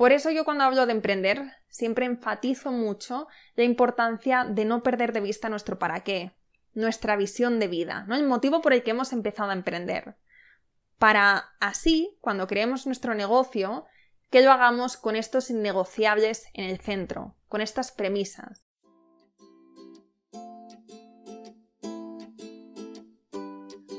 Por eso yo cuando hablo de emprender siempre enfatizo mucho la importancia de no perder de vista nuestro para qué, nuestra visión de vida, ¿no? El motivo por el que hemos empezado a emprender. Para así, cuando creemos nuestro negocio, que lo hagamos con estos innegociables en el centro, con estas premisas.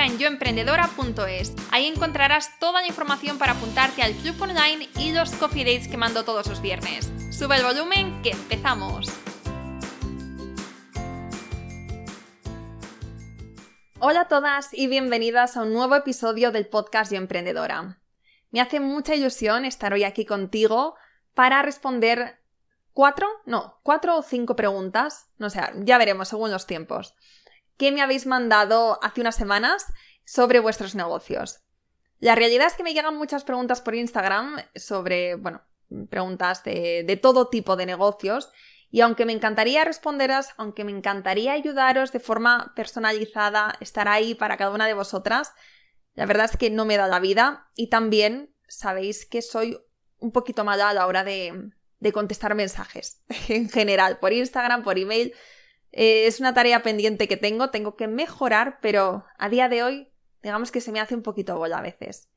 en yoemprendedora.es. Ahí encontrarás toda la información para apuntarte al club online y los coffee dates que mando todos los viernes. Sube el volumen que empezamos. Hola a todas y bienvenidas a un nuevo episodio del podcast Yo Emprendedora. Me hace mucha ilusión estar hoy aquí contigo para responder cuatro, no, cuatro o cinco preguntas, no sé, ya veremos según los tiempos, que me habéis mandado hace unas semanas sobre vuestros negocios. La realidad es que me llegan muchas preguntas por Instagram sobre, bueno, preguntas de, todo tipo de negocios y aunque me encantaría responderos, aunque me encantaría ayudaros de forma personalizada, estar ahí para cada una de vosotras, la verdad es que no me da la vida y también sabéis que soy un poquito mala a la hora de, de contestar mensajes en general, por Instagram, por email. Eh, es una tarea pendiente que tengo, tengo que mejorar, pero a día de hoy, digamos que se me hace un poquito bola a veces.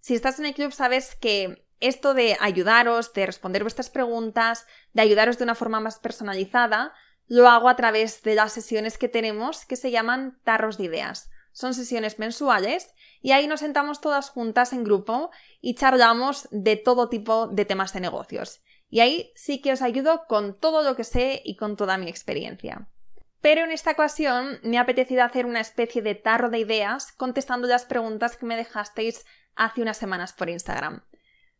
Si estás en el club, sabes que esto de ayudaros, de responder vuestras preguntas, de ayudaros de una forma más personalizada, lo hago a través de las sesiones que tenemos que se llaman tarros de ideas. Son sesiones mensuales y ahí nos sentamos todas juntas en grupo y charlamos de todo tipo de temas de negocios. Y ahí sí que os ayudo con todo lo que sé y con toda mi experiencia. Pero en esta ocasión me ha apetecido hacer una especie de tarro de ideas contestando las preguntas que me dejasteis hace unas semanas por Instagram.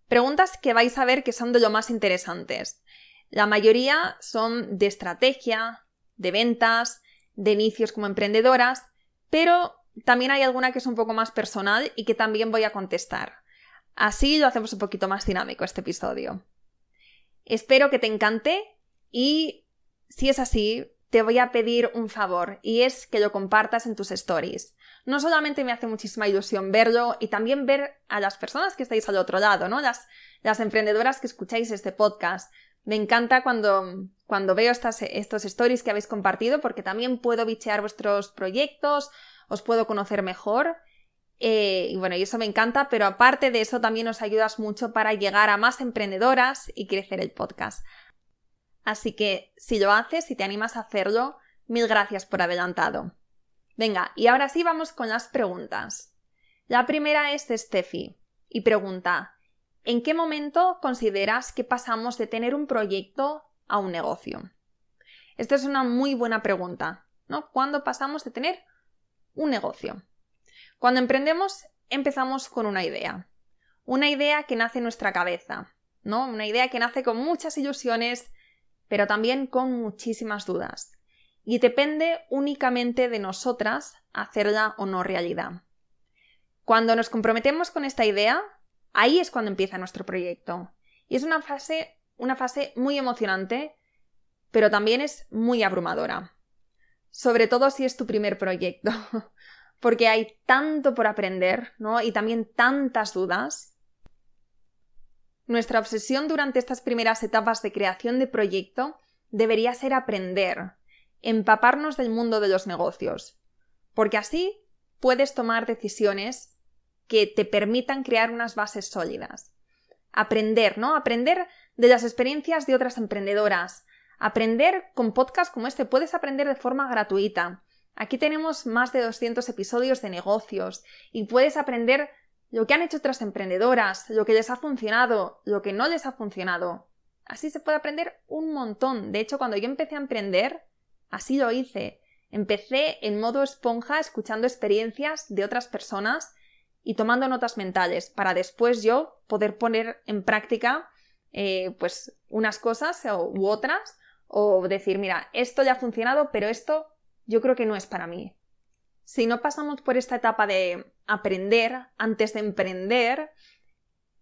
Preguntas que vais a ver que son de lo más interesantes. La mayoría son de estrategia, de ventas, de inicios como emprendedoras, pero también hay alguna que es un poco más personal y que también voy a contestar. Así lo hacemos un poquito más dinámico este episodio. Espero que te encante y si es así, te voy a pedir un favor y es que lo compartas en tus stories no solamente me hace muchísima ilusión verlo y también ver a las personas que estáis al otro lado, ¿no? Las, las emprendedoras que escucháis este podcast. Me encanta cuando, cuando veo estas, estos stories que habéis compartido porque también puedo bichear vuestros proyectos, os puedo conocer mejor. Eh, y bueno, y eso me encanta, pero aparte de eso también os ayudas mucho para llegar a más emprendedoras y crecer el podcast. Así que si lo haces, si te animas a hacerlo, mil gracias por adelantado. Venga, y ahora sí vamos con las preguntas. La primera es de Steffi y pregunta ¿En qué momento consideras que pasamos de tener un proyecto a un negocio? Esta es una muy buena pregunta, ¿no? ¿Cuándo pasamos de tener un negocio? Cuando emprendemos empezamos con una idea, una idea que nace en nuestra cabeza, ¿no? Una idea que nace con muchas ilusiones, pero también con muchísimas dudas y depende únicamente de nosotras hacerla o no realidad. Cuando nos comprometemos con esta idea, ahí es cuando empieza nuestro proyecto. Y es una fase, una fase muy emocionante, pero también es muy abrumadora. Sobre todo si es tu primer proyecto, porque hay tanto por aprender, ¿no? Y también tantas dudas. Nuestra obsesión durante estas primeras etapas de creación de proyecto debería ser aprender, empaparnos del mundo de los negocios, porque así puedes tomar decisiones que te permitan crear unas bases sólidas. Aprender, ¿no? Aprender de las experiencias de otras emprendedoras. Aprender con podcasts como este. Puedes aprender de forma gratuita. Aquí tenemos más de 200 episodios de negocios y puedes aprender lo que han hecho otras emprendedoras, lo que les ha funcionado, lo que no les ha funcionado. Así se puede aprender un montón. De hecho, cuando yo empecé a emprender, Así lo hice. Empecé en modo esponja escuchando experiencias de otras personas y tomando notas mentales para después yo poder poner en práctica eh, pues unas cosas u otras o decir, mira, esto ya ha funcionado, pero esto yo creo que no es para mí. Si no pasamos por esta etapa de aprender antes de emprender,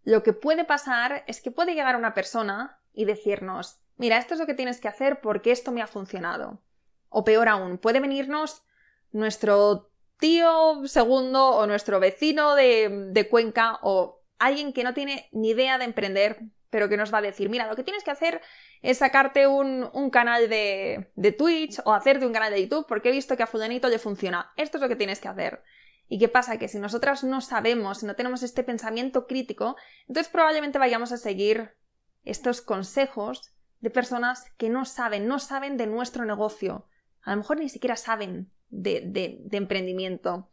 lo que puede pasar es que puede llegar una persona y decirnos, mira, esto es lo que tienes que hacer porque esto me ha funcionado. O peor aún, puede venirnos nuestro tío segundo o nuestro vecino de, de Cuenca o alguien que no tiene ni idea de emprender, pero que nos va a decir, mira, lo que tienes que hacer es sacarte un, canal de, de, Twitch o hacerte un canal de YouTube porque he visto que a fulanito le funciona. Esto es lo que tienes que hacer. ¿Y qué pasa? Que si nosotras no sabemos, si no tenemos este pensamiento crítico, entonces probablemente vayamos a seguir estos consejos de personas que no saben, no saben de nuestro negocio. A lo mejor ni siquiera saben de, de, de emprendimiento.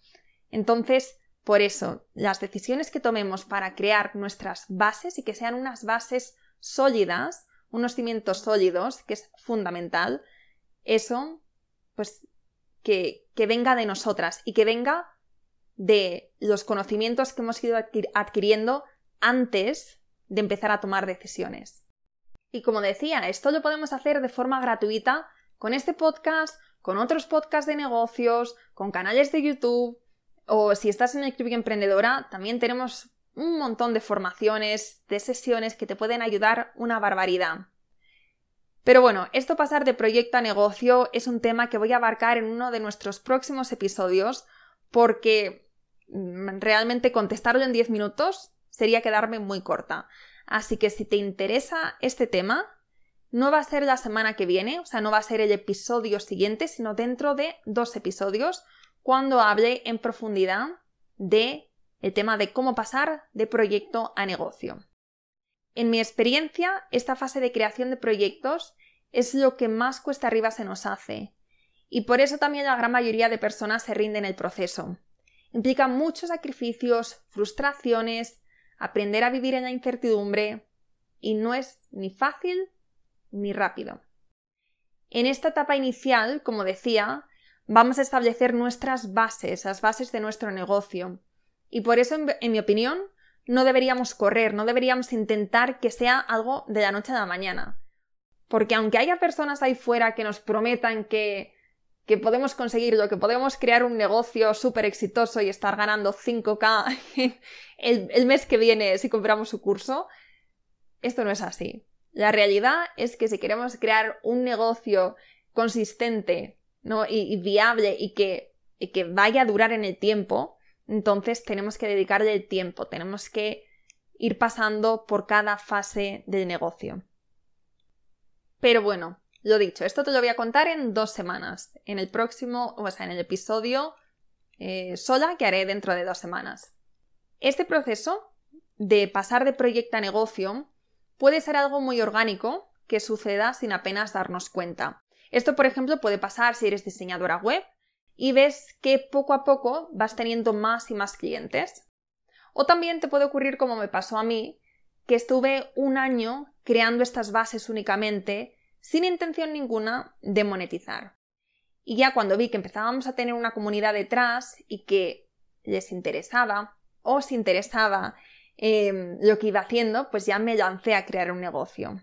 Entonces, por eso, las decisiones que tomemos para crear nuestras bases y que sean unas bases sólidas, unos cimientos sólidos, que es fundamental, eso, pues, que, que venga de nosotras y que venga de los conocimientos que hemos ido adquiriendo antes de empezar a tomar decisiones. Y como decía, esto lo podemos hacer de forma gratuita con este podcast, con otros podcasts de negocios, con canales de YouTube, o si estás en el Club Emprendedora, también tenemos un montón de formaciones, de sesiones que te pueden ayudar una barbaridad. Pero bueno, esto pasar de proyecto a negocio es un tema que voy a abarcar en uno de nuestros próximos episodios porque mm, realmente contestarlo en 10 minutos sería quedarme muy corta. Así que si te interesa este tema, no va a ser la semana que viene, o sea, no va a ser el episodio siguiente, sino dentro de dos episodios, cuando hable en profundidad de el tema de cómo pasar de proyecto a negocio. En mi experiencia, esta fase de creación de proyectos es lo que más cuesta arriba se nos hace, y por eso también la gran mayoría de personas se rinden el proceso. Implica muchos sacrificios, frustraciones, aprender a vivir en la incertidumbre, y no es ni fácil ni rápido. En esta etapa inicial, como decía, vamos a establecer nuestras bases, las bases de nuestro negocio. Y por eso, en, mi opinión, no deberíamos correr, no deberíamos intentar que sea algo de la noche a la mañana. Porque aunque haya personas ahí fuera que nos prometan que, que podemos conseguirlo, que podemos crear un negocio súper exitoso y estar ganando 5K el, el mes que viene si compramos su curso, esto no es así. La realidad es que si queremos crear un negocio consistente, ¿no? y, viable y que, y que vaya a durar en el tiempo, entonces tenemos que dedicarle el tiempo, tenemos que ir pasando por cada fase del negocio. Pero bueno, lo dicho, esto te lo voy a contar en dos semanas, en el próximo, o sea, en el episodio eh, sola que haré dentro de dos semanas. Este proceso de pasar de proyecto a negocio puede ser algo muy orgánico que suceda sin apenas darnos cuenta. Esto, por ejemplo, puede pasar si eres diseñadora web y ves que poco a poco vas teniendo más y más clientes. O también te puede ocurrir como me pasó a mí, que estuve un año creando estas bases únicamente sin intención ninguna de monetizar. Y ya cuando vi que empezábamos a tener una comunidad detrás y que les interesaba, os interesaba em, lo que iba haciendo, pues ya me lancé a crear un negocio.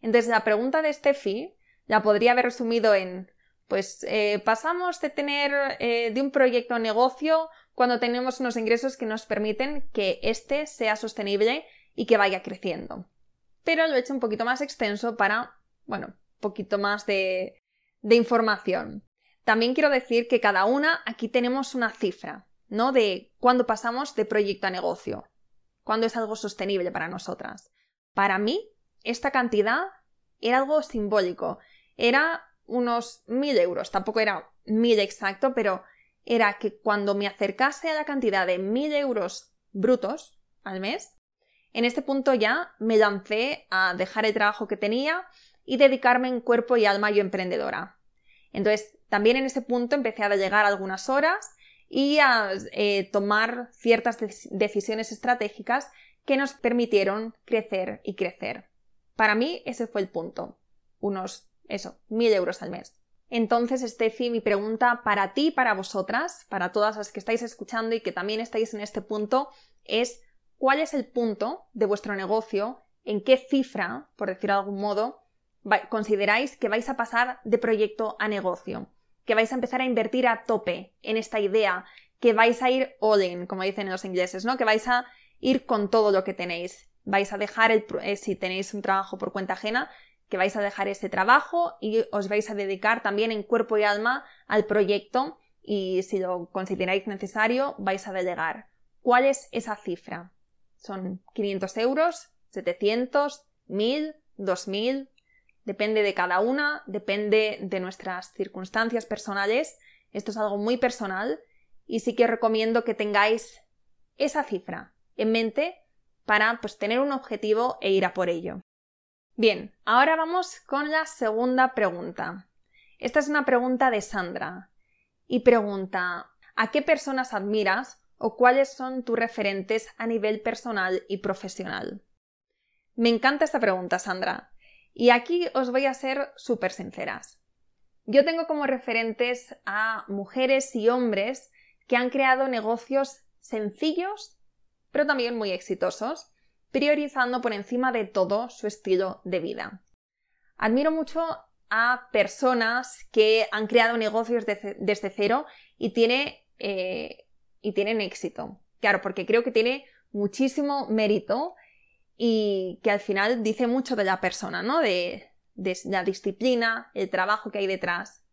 Entonces la pregunta de Steffi la podría haber resumido en, pues eh, pasamos de tener eh, de un proyecto a negocio cuando tenemos unos ingresos que nos permiten que éste sea sostenible y que vaya creciendo. Pero lo he hecho un poquito más extenso para, bueno, un poquito más de, de información. También quiero decir que cada una aquí tenemos una cifra, ¿no? De cuándo pasamos de proyecto a negocio, cuándo es algo sostenible para nosotras. Para mí, esta cantidad era algo simbólico era unos mil euros, tampoco era mil exacto, pero era que cuando me acercase a la cantidad de mil euros brutos al mes, en este punto ya me lancé a dejar el trabajo que tenía y dedicarme en cuerpo y alma yo emprendedora. Entonces, también en ese punto empecé a llegar algunas horas y a eh, tomar ciertas decisiones estratégicas que nos permitieron crecer y crecer. Para mí ese fue el punto. Unos eso, mil euros al mes. Entonces, Steffi, mi pregunta para ti para vosotras, para todas las que estáis escuchando y que también estáis en este punto, es cuál es el punto de vuestro negocio, en qué cifra, por decirlo de algún modo, consideráis que vais a pasar de proyecto a negocio, que vais a empezar a invertir a tope en esta idea, que vais a ir all in, como dicen los ingleses, ¿no? Que vais a ir con todo lo que tenéis. Vais a dejar el, eh, si tenéis un trabajo por cuenta ajena, que vais a dejar ese trabajo y os vais a dedicar también en cuerpo y alma al proyecto y si lo consideráis necesario vais a delegar. ¿Cuál es esa cifra? ¿Son 500 euros? ¿700? ¿1000? ¿2000? Depende de cada una, depende de nuestras circunstancias personales. Esto es algo muy personal y sí que recomiendo que tengáis esa cifra en mente para pues, tener un objetivo e ir a por ello. Bien, ahora vamos con la segunda pregunta. Esta es una pregunta de Sandra y pregunta ¿a qué personas admiras o cuáles son tus referentes a nivel personal y profesional? Me encanta esta pregunta, Sandra. Y aquí os voy a ser súper sinceras. Yo tengo como referentes a mujeres y hombres que han creado negocios sencillos, pero también muy exitosos, priorizando por encima de todo su estilo de vida. Admiro mucho a personas que han creado negocios desde, cero y, tiene, eh, y tienen éxito. Claro, porque creo que tiene muchísimo mérito y que al final dice mucho de la persona, ¿no? De, de la disciplina, el trabajo que hay detrás.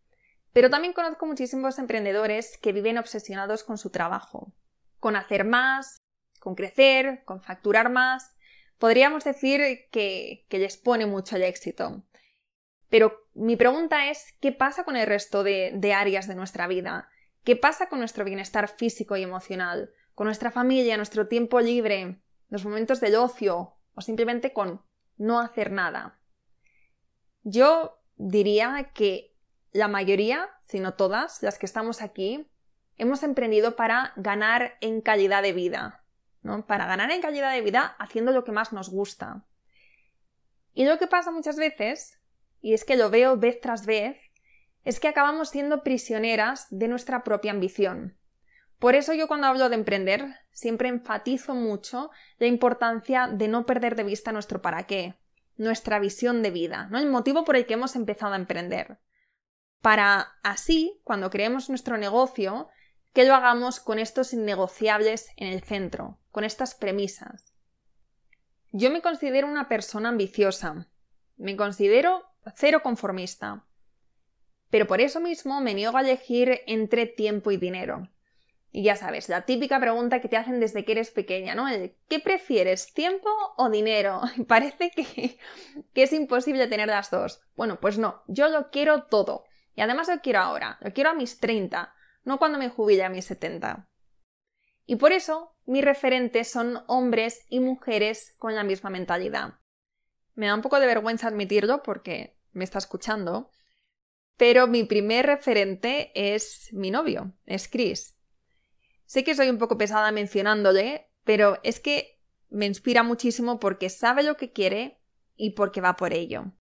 Pero también conozco muchísimos emprendedores que viven obsesionados con su trabajo, con hacer más, con crecer, con facturar más. Podríamos decir que, les pone mucho el éxito. Pero mi pregunta es, ¿qué pasa con el resto de, de áreas de nuestra vida? ¿Qué pasa con nuestro bienestar físico y emocional? ¿Con nuestra familia, nuestro tiempo libre, los momentos del ocio o simplemente con no hacer nada? Yo diría que la mayoría, si no todas, las que estamos aquí, hemos emprendido para ganar en calidad de vida, para ganar en calidad de vida haciendo lo que más nos gusta. Y lo que pasa muchas veces, y es que lo veo vez tras vez, es que acabamos siendo prisioneras de nuestra propia ambición. Por eso yo cuando hablo de emprender siempre enfatizo mucho la importancia de no perder de vista nuestro para qué, nuestra visión de vida, ¿no? el motivo por el que hemos empezado a emprender. Para así, cuando creemos nuestro negocio, que lo hagamos con estos innegociables en el centro, con estas premisas. Yo me considero una persona ambiciosa, me considero cero conformista, pero por eso mismo me niego a elegir entre tiempo y dinero. Y ya sabes, la típica pregunta que te hacen desde que eres pequeña, ¿no? ¿Qué prefieres, tiempo o dinero? Parece que, que es imposible tener las dos. Bueno, pues no, yo lo quiero todo. Y además lo quiero ahora, lo quiero a mis 30, no cuando me jubile a mis 70. Y por eso mis referentes son hombres y mujeres con la misma mentalidad. Me da un poco de vergüenza admitirlo porque me está escuchando, pero mi primer referente es mi novio, es Chris. Sé que soy un poco pesada mencionándole, pero es que me inspira muchísimo porque sabe lo que quiere y porque va por ello.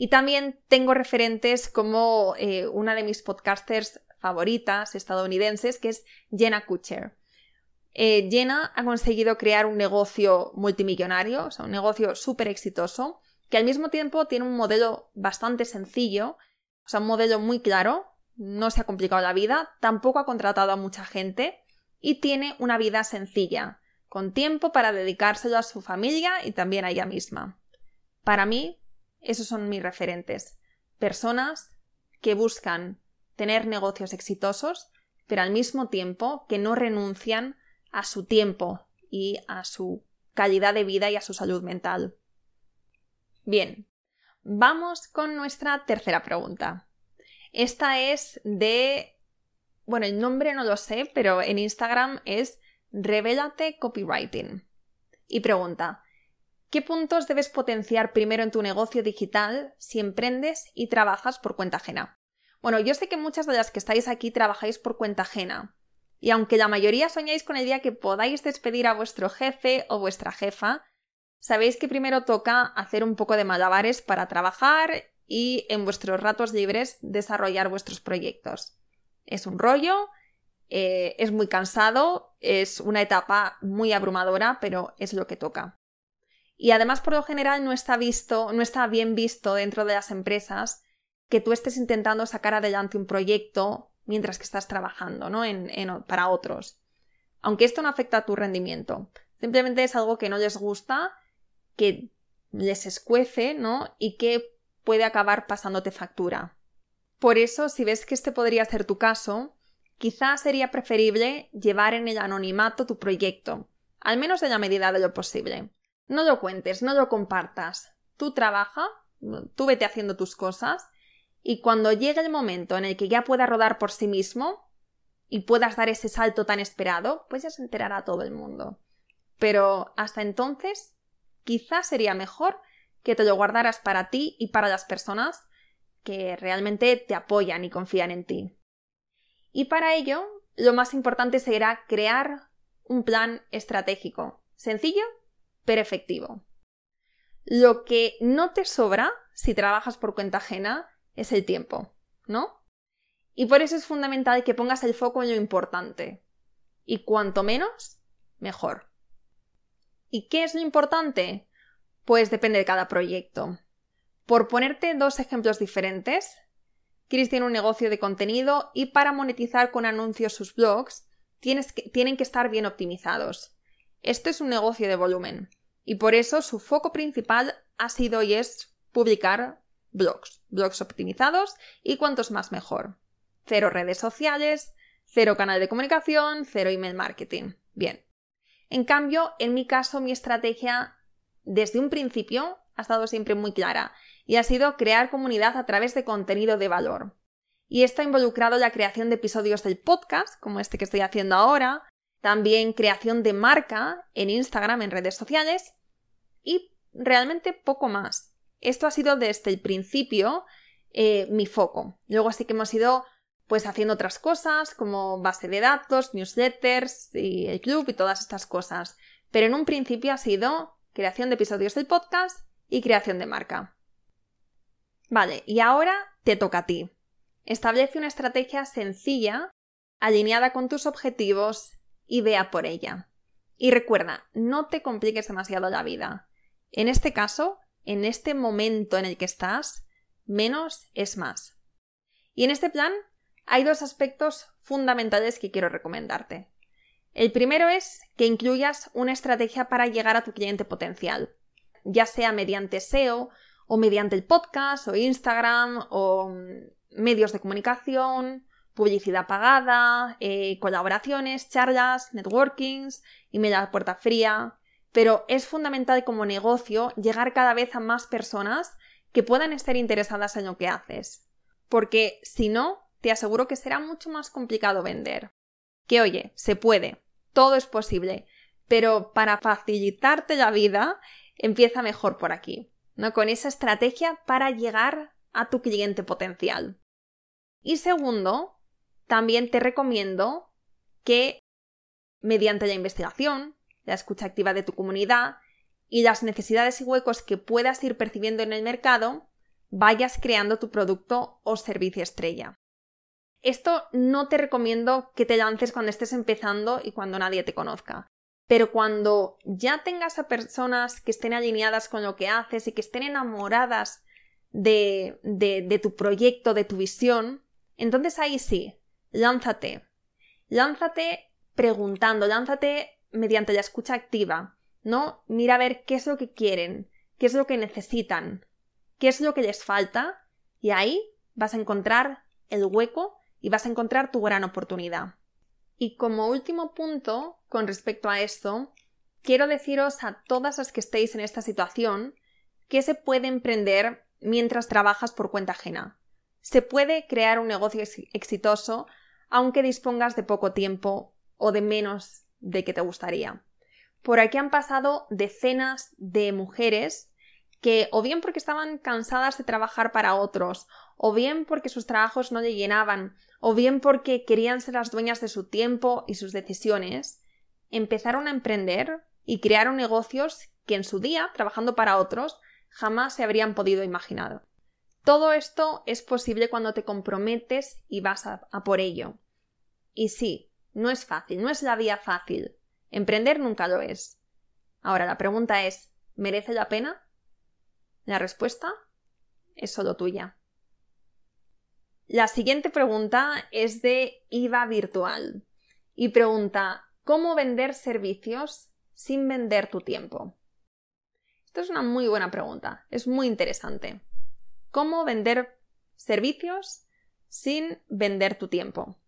Y también tengo referentes como eh, una de mis podcasters favoritas estadounidenses, que es Jenna Kutcher. Eh, Jenna ha conseguido crear un negocio multimillonario, o sea, un negocio súper exitoso, que al mismo tiempo tiene un modelo bastante sencillo, o sea, un modelo muy claro, no se ha complicado la vida, tampoco ha contratado a mucha gente y tiene una vida sencilla, con tiempo para dedicárselo a su familia y también a ella misma. Para mí, esos son mis referentes. Personas que buscan tener negocios exitosos, pero al mismo tiempo que no renuncian a su tiempo y a su calidad de vida y a su salud mental. Bien, vamos con nuestra tercera pregunta. Esta es de... Bueno, el nombre no lo sé, pero en Instagram es Revélate Copywriting. Y pregunta, ¿qué puntos debes potenciar primero en tu negocio digital si emprendes y trabajas por cuenta ajena? Bueno, yo sé que muchas de las que estáis aquí trabajáis por cuenta ajena. Y aunque la mayoría soñáis con el día que podáis despedir a vuestro jefe o vuestra jefa, sabéis que primero toca hacer un poco de malabares para trabajar y en vuestros ratos libres desarrollar vuestros proyectos. Es un rollo, eh, es muy cansado, es una etapa muy abrumadora, pero es lo que toca. Y además, por lo general, no está visto, no está bien visto dentro de las empresas que tú estés intentando sacar adelante un proyecto mientras que estás trabajando, ¿no? para otros. Aunque esto no afecta a tu rendimiento. Simplemente es algo que no les gusta, que les escuece, ¿no? Y que puede acabar pasándote factura. Por eso, si ves que este podría ser tu caso, quizás sería preferible llevar en el anonimato tu proyecto, al menos en la medida de lo posible. No lo cuentes, no lo compartas. Tú trabaja, tú vete haciendo tus cosas y cuando llegue el momento en el que ya pueda rodar por sí mismo y puedas dar ese salto tan esperado, pues ya se enterará todo el mundo. Pero hasta entonces, quizás sería mejor que te lo guardaras para ti y para las personas que realmente te apoyan y confían en ti. Y para ello, lo más importante será crear un plan estratégico, sencillo pero efectivo. Lo que no te sobra si trabajas por cuenta ajena es el tiempo, ¿no? Y por eso es fundamental que pongas el foco en lo importante. Y cuanto menos, mejor. ¿Y qué es lo importante? Pues depende de cada proyecto. Por ponerte dos ejemplos diferentes, Chris tiene un negocio de contenido y para monetizar con anuncios sus blogs tienen que estar bien optimizados. Esto es un negocio de volumen y por eso su foco principal ha sido y es publicar blogs, blogs optimizados y cuantos más mejor. Cero redes sociales, cero canal de comunicación, cero email marketing. Bien. En cambio, en mi caso, mi estrategia desde un principio ha estado siempre muy clara y ha sido crear comunidad a través de contenido de valor. Y esto ha involucrado la creación de episodios del podcast, como este que estoy haciendo ahora, también creación de marca en Instagram, en redes sociales y realmente poco más. Esto ha sido desde el principio eh, mi foco. Luego sí que hemos ido pues haciendo otras cosas como base de datos, newsletters y el club y todas estas cosas. Pero en un principio ha sido creación de episodios del podcast y creación de marca. Vale, y ahora te toca a ti. Establece una estrategia sencilla, alineada con tus objetivos y vea por ella. Y recuerda, no te compliques demasiado la vida. En este caso, en este momento en el que estás, menos es más. Y en este plan hay dos aspectos fundamentales que quiero recomendarte. El primero es que incluyas una estrategia para llegar a tu cliente potencial, ya sea mediante SEO o mediante el podcast o Instagram o medios de comunicación, publicidad pagada, eh, colaboraciones, charlas, networkings, email a puerta fría, pero es fundamental como negocio llegar cada vez a más personas que puedan estar interesadas en lo que haces. Porque si no, te aseguro que será mucho más complicado vender. Que oye, se puede, todo es posible, pero para facilitarte la vida, empieza mejor por aquí, ¿no? Con esa estrategia para llegar a tu cliente potencial. Y segundo, también te recomiendo que mediante la investigación, la escucha activa de tu comunidad y las necesidades y huecos que puedas ir percibiendo en el mercado, vayas creando tu producto o servicio estrella. Esto no te recomiendo que te lances cuando estés empezando y cuando nadie te conozca. Pero cuando ya tengas a personas que estén alineadas con lo que haces y que estén enamoradas de, de, tu proyecto, de tu visión, entonces ahí sí, lánzate. Lánzate preguntando, lánzate mediante la escucha activa, ¿no? Mira a ver qué es lo que quieren, qué es lo que necesitan, qué es lo que les falta y ahí vas a encontrar el hueco y vas a encontrar tu gran oportunidad. Y como último punto con respecto a esto, quiero deciros a todas las que estéis en esta situación que se puede emprender mientras trabajas por cuenta ajena. Se puede crear un negocio exitoso aunque dispongas de poco tiempo o de menos de que te gustaría. Por aquí han pasado decenas de mujeres que o bien porque estaban cansadas de trabajar para otros, o bien porque sus trabajos no le llenaban, o bien porque querían ser las dueñas de su tiempo y sus decisiones, empezaron a emprender y crearon negocios que en su día, trabajando para otros, jamás se habrían podido imaginar. Todo esto es posible cuando te comprometes y vas a, por ello. Y sí, no es fácil, no es la vía fácil. Emprender nunca lo es. Ahora la pregunta es, ¿merece la pena? La respuesta es solo tuya. La siguiente pregunta es de IVA virtual y pregunta, ¿cómo vender servicios sin vender tu tiempo? Esto es una muy buena pregunta, es muy interesante cómo vender servicios sin vender tu tiempo.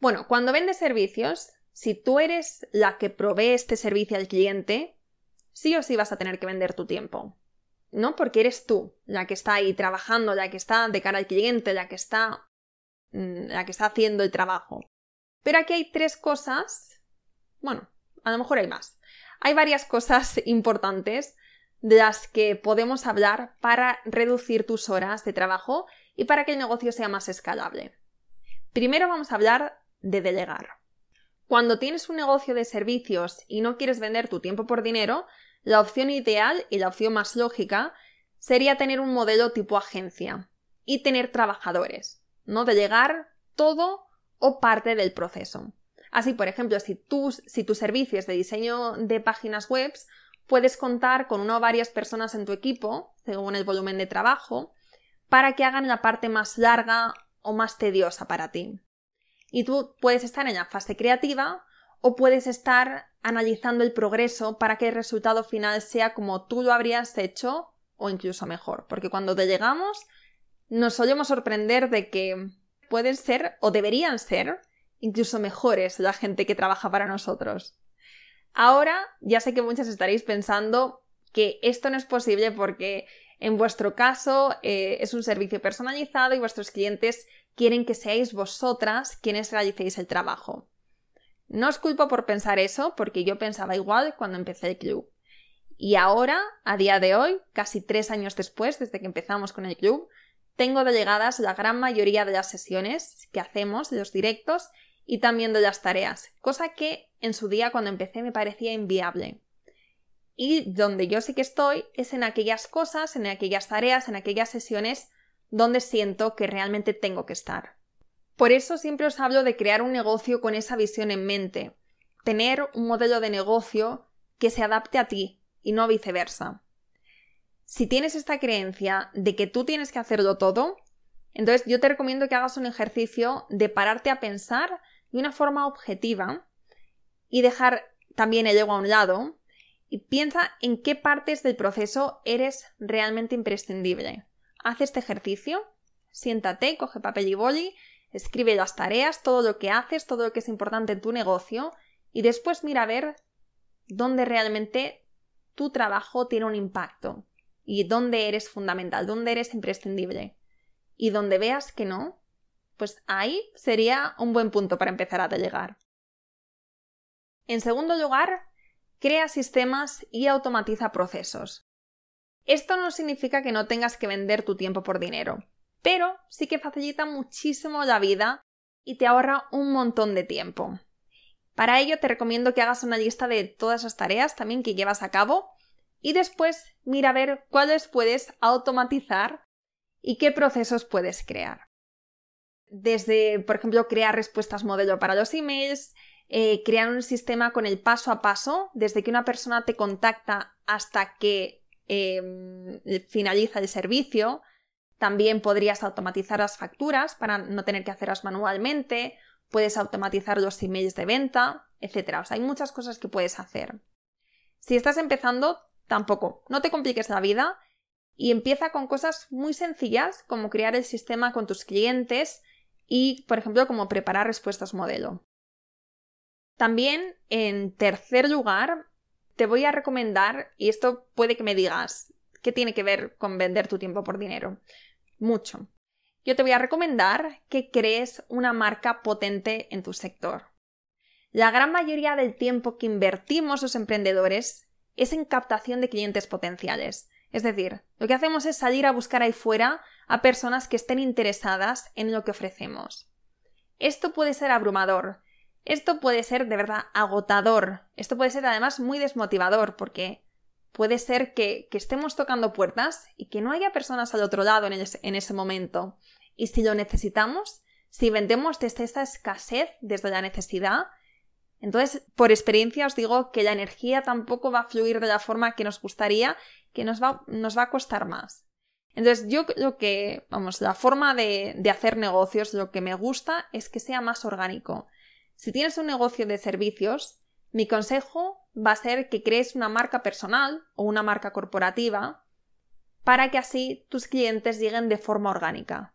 Bueno, cuando vendes servicios, si tú eres la que provee este servicio al cliente, sí o sí vas a tener que vender tu tiempo. ¿No? Porque eres tú la que está ahí trabajando, la que está de cara al cliente, la que está mm, la que está haciendo el trabajo. Pero aquí hay tres cosas, bueno, a lo mejor hay más. Hay varias cosas importantes de las que podemos hablar para reducir tus horas de trabajo y para que el negocio sea más escalable. Primero vamos a hablar de delegar. Cuando tienes un negocio de servicios y no quieres vender tu tiempo por dinero, la opción ideal y la opción más lógica sería tener un modelo tipo agencia y tener trabajadores, no delegar todo o parte del proceso. Así, por ejemplo, si, si tu servicio es de diseño de páginas web, puedes contar con una o varias personas en tu equipo, según el volumen de trabajo, para que hagan la parte más larga o más tediosa para ti. Y tú puedes estar en la fase creativa o puedes estar analizando el progreso para que el resultado final sea como tú lo habrías hecho o incluso mejor. Porque cuando te llegamos nos solemos sorprender de que pueden ser o deberían ser incluso mejores la gente que trabaja para nosotros. Ahora ya sé que muchas estaréis pensando que esto no es posible porque en vuestro caso eh, es un servicio personalizado y vuestros clientes quieren que seáis vosotras quienes realicéis el trabajo. No os culpo por pensar eso, porque yo pensaba igual cuando empecé el club. Y ahora, a día de hoy, casi tres años después, desde que empezamos con el club, tengo delegadas la gran mayoría de las sesiones que hacemos, de los directos, y también de las tareas, cosa que en su día cuando empecé me parecía inviable. Y donde yo sí que estoy es en aquellas cosas, en aquellas tareas, en aquellas sesiones donde siento que realmente tengo que estar. Por eso siempre os hablo de crear un negocio con esa visión en mente, tener un modelo de negocio que se adapte a ti y no viceversa. Si tienes esta creencia de que tú tienes que hacerlo todo, entonces yo te recomiendo que hagas un ejercicio de pararte a pensar de una forma objetiva y dejar también el ego a un lado y piensa en qué partes del proceso eres realmente imprescindible. Haz este ejercicio, siéntate, coge papel y boli, escribe las tareas, todo lo que haces, todo lo que es importante en tu negocio y después mira a ver dónde realmente tu trabajo tiene un impacto y dónde eres fundamental, dónde eres imprescindible. Y donde veas que no, pues ahí sería un buen punto para empezar a delegar. En segundo lugar, crea sistemas y automatiza procesos. Esto no significa que no tengas que vender tu tiempo por dinero, pero sí que facilita muchísimo la vida y te ahorra un montón de tiempo. Para ello te recomiendo que hagas una lista de todas las tareas también que llevas a cabo y después mira a ver cuáles puedes automatizar y qué procesos puedes crear desde, por ejemplo, crear respuestas modelo para los emails, eh, crear un sistema con el paso a paso, desde que una persona te contacta hasta que em, finaliza el servicio. También podrías automatizar las facturas para no tener que hacerlas manualmente, puedes automatizar los emails de venta, etc. Hay muchas cosas que puedes hacer. Si estás empezando, tampoco, no te compliques la vida y empieza con cosas muy sencillas como crear el sistema con tus clientes y, por ejemplo, como preparar respuestas modelo. También, en tercer lugar, te voy a recomendar, y esto puede que me digas, ¿qué tiene que ver con vender tu tiempo por dinero? Mucho. Yo te voy a recomendar que crees una marca potente en tu sector. La gran mayoría del tiempo que invertimos los emprendedores es en captación de clientes potenciales. Es decir, lo que hacemos es salir a buscar ahí fuera a personas que estén interesadas en lo que ofrecemos. Esto puede ser abrumador, esto puede ser de verdad agotador, esto puede ser además muy desmotivador porque puede ser que, estemos tocando puertas y que no haya personas al otro lado en, en ese momento. Y si lo necesitamos, si vendemos desde esta escasez, desde la necesidad, entonces, por experiencia os digo que la energía tampoco va a fluir de la forma que nos gustaría, que nos va, nos va a costar más. Entonces, yo lo que, vamos, la forma de, de hacer negocios, lo que me gusta es que sea más orgánico. Si tienes un negocio de servicios, mi consejo va a ser que crees una marca personal o una marca corporativa para que así tus clientes lleguen de forma orgánica.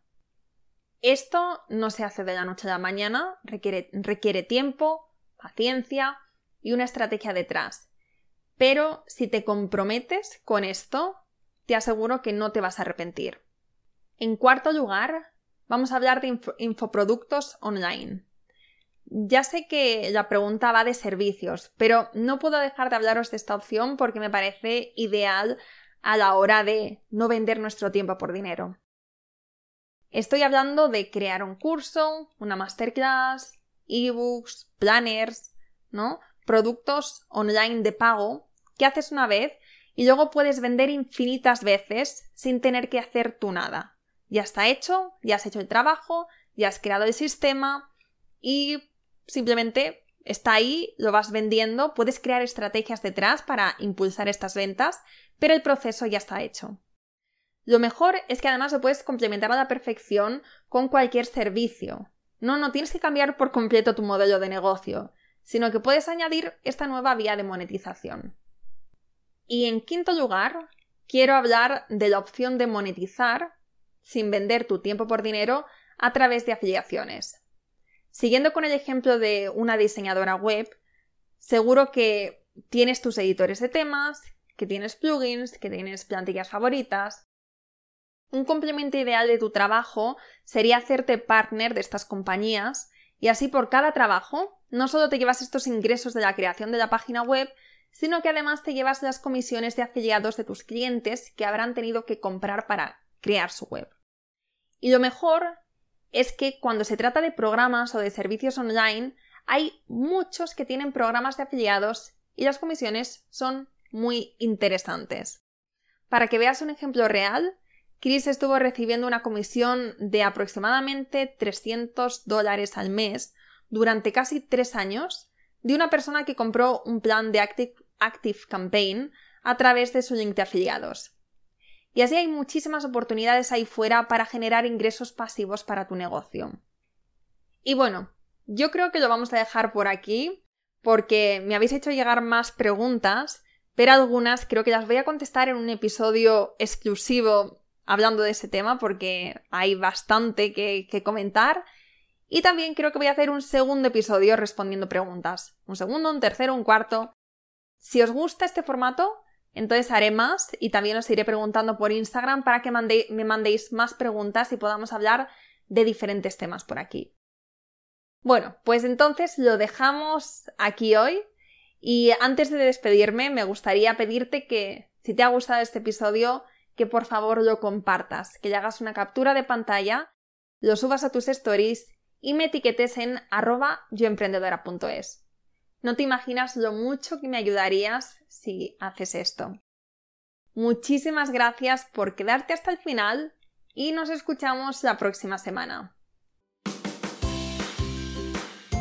Esto no se hace de la noche a la mañana, requiere, tiempo, paciencia y una estrategia detrás. Pero si te comprometes con esto, te aseguro que no te vas a arrepentir. En cuarto lugar, vamos a hablar de infoproductos online. Ya sé que la pregunta va de servicios, pero no puedo dejar de hablaros de esta opción porque me parece ideal a la hora de no vender nuestro tiempo por dinero. Estoy hablando de crear un curso, una masterclass, ebooks, planners, ¿no? Productos online de pago que haces una vez y luego puedes vender infinitas veces sin tener que hacer tú nada. Ya está hecho, ya has hecho el trabajo, ya has creado el sistema y simplemente está ahí, lo vas vendiendo, puedes crear estrategias detrás para impulsar estas ventas, pero el proceso ya está hecho. Lo mejor es que además lo puedes complementar a la perfección con cualquier servicio. No, no tienes que cambiar por completo tu modelo de negocio, sino que puedes añadir esta nueva vía de monetización. Y en quinto lugar, quiero hablar de la opción de monetizar sin vender tu tiempo por dinero a través de afiliaciones. Siguiendo con el ejemplo de una diseñadora web, seguro que tienes tus editores de temas, que tienes plugins, que tienes plantillas favoritas, un complemento ideal de tu trabajo sería hacerte partner de estas compañías y así por cada trabajo no solo te llevas estos ingresos de la creación de la página web, sino que además te llevas las comisiones de afiliados de tus clientes que habrán tenido que comprar para crear su web. Y lo mejor es que cuando se trata de programas o de servicios online, hay muchos que tienen programas de afiliados y las comisiones son muy interesantes. Para que veas un ejemplo real, Chris estuvo recibiendo una comisión de aproximadamente 300 dólares al mes durante casi tres años de una persona que compró un plan de Active, Active Campaign a través de su link de afiliados. Y así hay muchísimas oportunidades ahí fuera para generar ingresos pasivos para tu negocio. Y bueno, yo creo que lo vamos a dejar por aquí porque me habéis hecho llegar más preguntas, pero algunas creo que las voy a contestar en un episodio exclusivo hablando de ese tema porque hay bastante que, comentar. Y también creo que voy a hacer un segundo episodio respondiendo preguntas. Un segundo, un tercero, un cuarto. Si os gusta este formato, entonces haré más y también os iré preguntando por Instagram para que me mandéis más preguntas y podamos hablar de diferentes temas por aquí. Bueno, pues entonces lo dejamos aquí hoy y antes de despedirme me gustaría pedirte que si te ha gustado este episodio que por favor lo compartas, que le hagas una captura de pantalla, lo subas a tus stories y me etiquetes en arroba yoemprendedora.es. No te imaginas lo mucho que me ayudarías si haces esto. Muchísimas gracias por quedarte hasta el final y nos escuchamos la próxima semana.